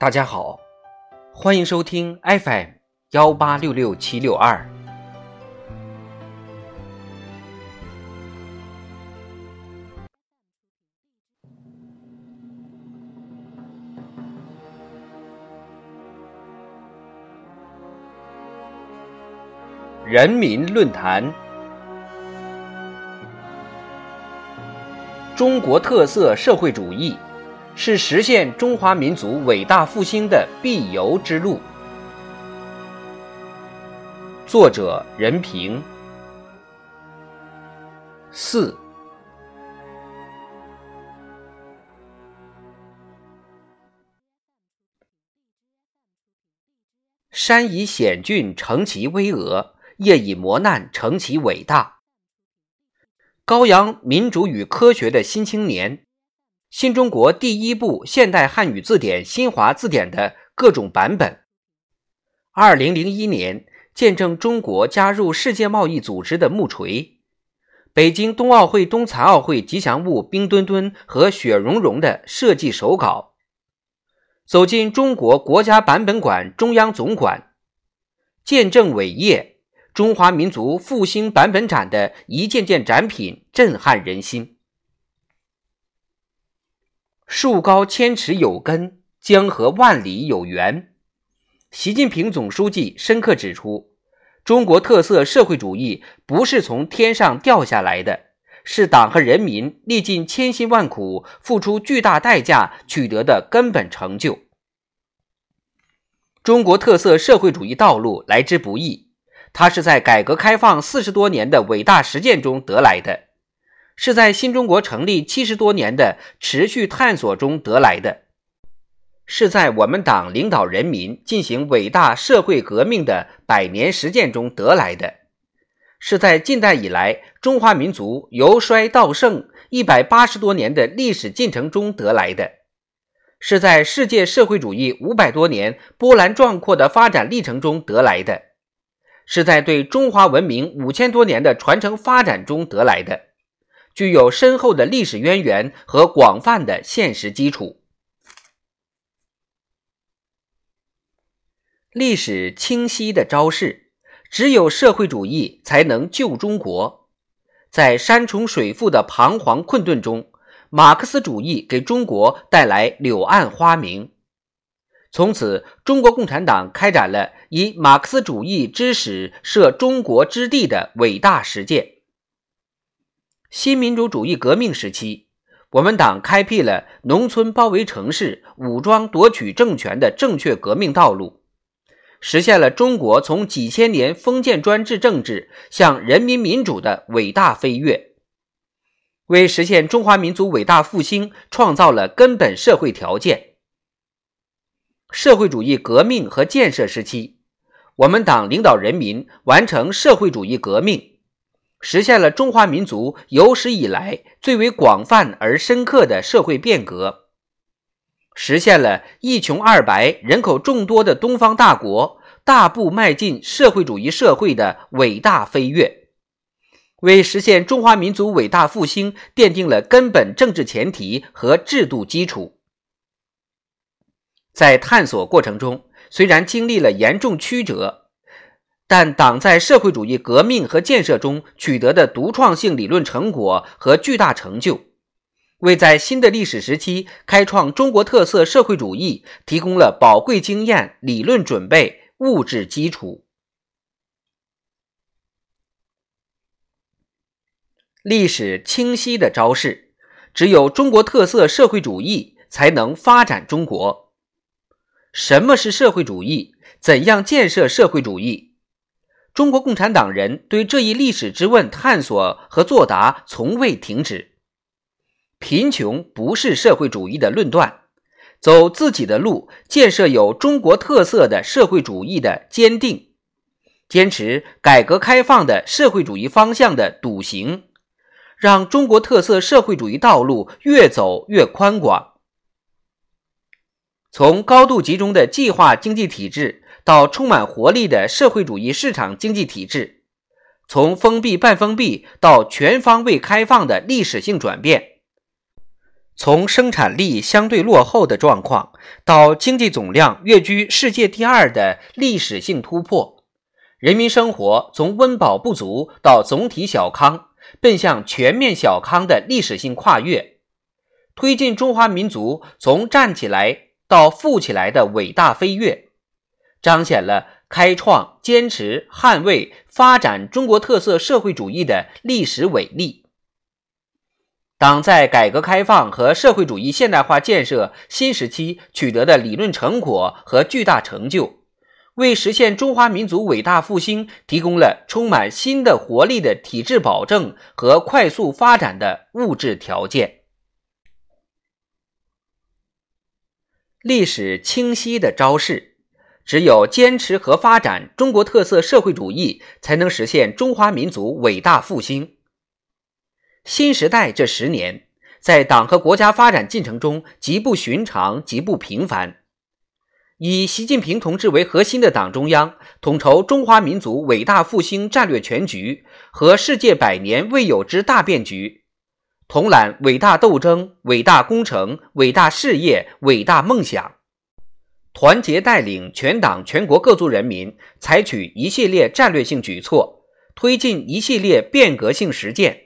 大家好，欢迎收听 FM 幺八六六七六二。人民论坛，中国特色社会主义。是实现中华民族伟大复兴的必由之路。作者：任平。四。山以险峻成其巍峨，业以磨难成其伟大。高扬民主与科学的新青年。新中国第一部现代汉语字典新华字典的各种版本。二零零一年见证中国加入世界贸易组织的木锤。北京冬奥会、冬残奥会吉祥物冰墩墩和雪融融的设计手稿。走进中国国家版本馆中央总馆，见证伟业，中华民族复兴版本展的一件件展品震撼人心。树高千尺有根，江河万里有源。习近平总书记深刻指出，中国特色社会主义不是从天上掉下来的，是党和人民历尽千辛万苦、付出巨大代价取得的根本成就。中国特色社会主义道路来之不易，它是在改革开放四十多年的伟大实践中得来的。是在新中国成立七十多年的持续探索中得来的，是在我们党领导人民进行伟大社会革命的百年实践中得来的，是在近代以来中华民族由衰到盛一百八十多年的历史进程中得来的，是在世界社会主义五百多年波澜壮阔的发展历程中得来的，是在对中华文明五千多年的传承发展中得来的。具有深厚的历史渊源和广泛的现实基础。历史清晰的昭示，只有社会主义才能救中国。在山重水复的彷徨困顿中，马克思主义给中国带来柳暗花明。从此，中国共产党开展了以马克思主义之始设中国之地的伟大实践。新民主主义革命时期，我们党开辟了农村包围城市、武装夺取政权的正确革命道路，实现了中国从几千年封建专制政治向人民民主的伟大飞跃，为实现中华民族伟大复兴创造了根本社会条件。社会主义革命和建设时期，我们党领导人民完成社会主义革命。实现了中华民族有史以来最为广泛而深刻的社会变革，实现了一穷二白、人口众多的东方大国大步迈进社会主义社会的伟大飞跃，为实现中华民族伟大复兴奠定了根本政治前提和制度基础。在探索过程中，虽然经历了严重曲折。但党在社会主义革命和建设中取得的独创性理论成果和巨大成就，为在新的历史时期开创中国特色社会主义提供了宝贵经验、理论准备、物质基础。历史清晰的昭示，只有中国特色社会主义才能发展中国。什么是社会主义？怎样建设社会主义？中国共产党人对这一历史之问探索和作答从未停止。贫穷不是社会主义的论断，走自己的路，建设有中国特色的社会主义的坚定，坚持改革开放的社会主义方向的笃行，让中国特色社会主义道路越走越宽广。从高度集中的计划经济体制。到充满活力的社会主义市场经济体制，从封闭半封闭到全方位开放的历史性转变，从生产力相对落后的状况，到经济总量跃居世界第二的历史性突破，人民生活从温饱不足到总体小康，奔向全面小康的历史性跨越，推进中华民族从站起来到富起来的伟大飞跃，彰显了开创、坚持、捍卫、发展中国特色社会主义的历史伟力。党在改革开放和社会主义现代化建设新时期取得的理论成果和巨大成就，为实现中华民族伟大复兴提供了充满新的活力的体制保证和快速发展的物质条件。历史清晰的昭示：只有坚持和发展中国特色社会主义，才能实现中华民族伟大复兴。新时代这十年，在党和国家发展进程中极不寻常、极不平凡。以习近平同志为核心的党中央，统筹中华民族伟大复兴战略全局和世界百年未有之大变局，统揽伟大斗争、伟大工程、伟大事业、伟大梦想，团结带领全党全国各族人民，采取一系列战略性举措，推进一系列变革性实践。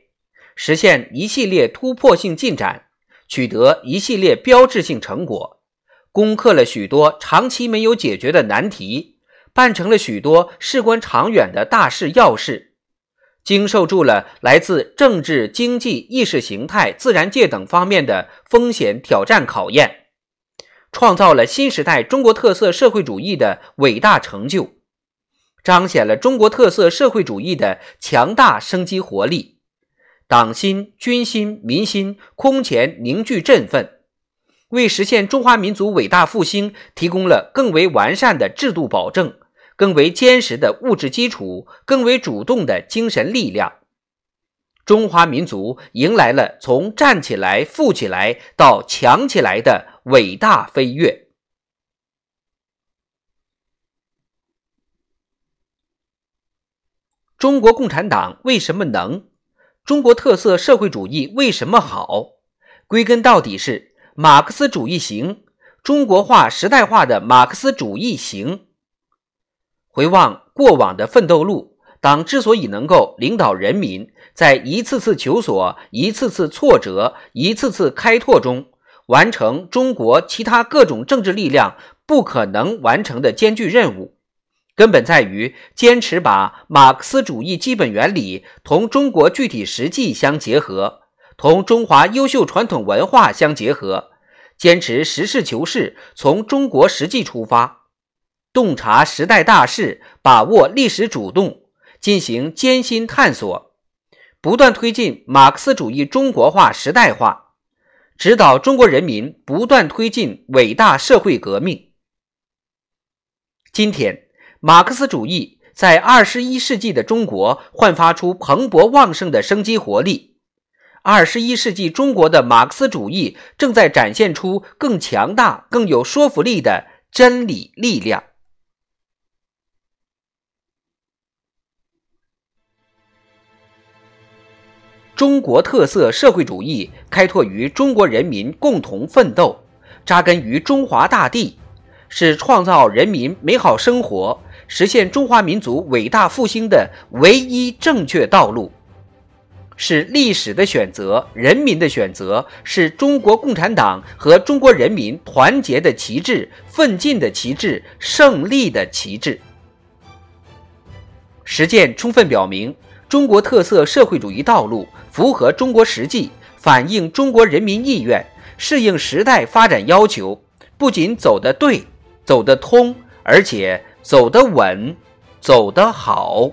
实现一系列突破性进展，取得一系列标志性成果，攻克了许多长期没有解决的难题，办成了许多事关长远的大事要事，经受住了来自政治、经济、意识形态、自然界等方面的风险挑战考验，创造了新时代中国特色社会主义的伟大成就，彰显了中国特色社会主义的强大生机活力。党心、军心、民心空前凝聚振奋，为实现中华民族伟大复兴提供了更为完善的制度保证、更为坚实的物质基础、更为主动的精神力量。中华民族迎来了从站起来、富起来到强起来的伟大飞跃。中国共产党为什么能？中国特色社会主义为什么好？归根到底是马克思主义行，中国化时代化的马克思主义行。回望过往的奋斗路，党之所以能够领导人民在一次次求索、一次次挫折、一次次开拓中，完成中国其他各种政治力量不可能完成的艰巨任务。根本在于坚持把马克思主义基本原理同中国具体实际相结合，同中华优秀传统文化相结合，坚持实事求是，从中国实际出发，洞察时代大势，把握历史主动，进行艰辛探索，不断推进马克思主义中国化时代化，指导中国人民不断推进伟大社会革命。今天。马克思主义在二十一世纪的中国焕发出蓬勃旺盛的生机活力。二十一世纪中国的马克思主义正在展现出更强大、更有说服力的真理力量。中国特色社会主义开拓于中国人民共同奋斗，扎根于中华大地，是创造人民美好生活。实现中华民族伟大复兴的唯一正确道路，是历史的选择，人民的选择，是中国共产党和中国人民团结的旗帜、奋进的旗帜、胜利的旗帜。实践充分表明，中国特色社会主义道路符合中国实际，反映中国人民意愿，适应时代发展要求，不仅走得对、走得通，而且。走得稳，走得好。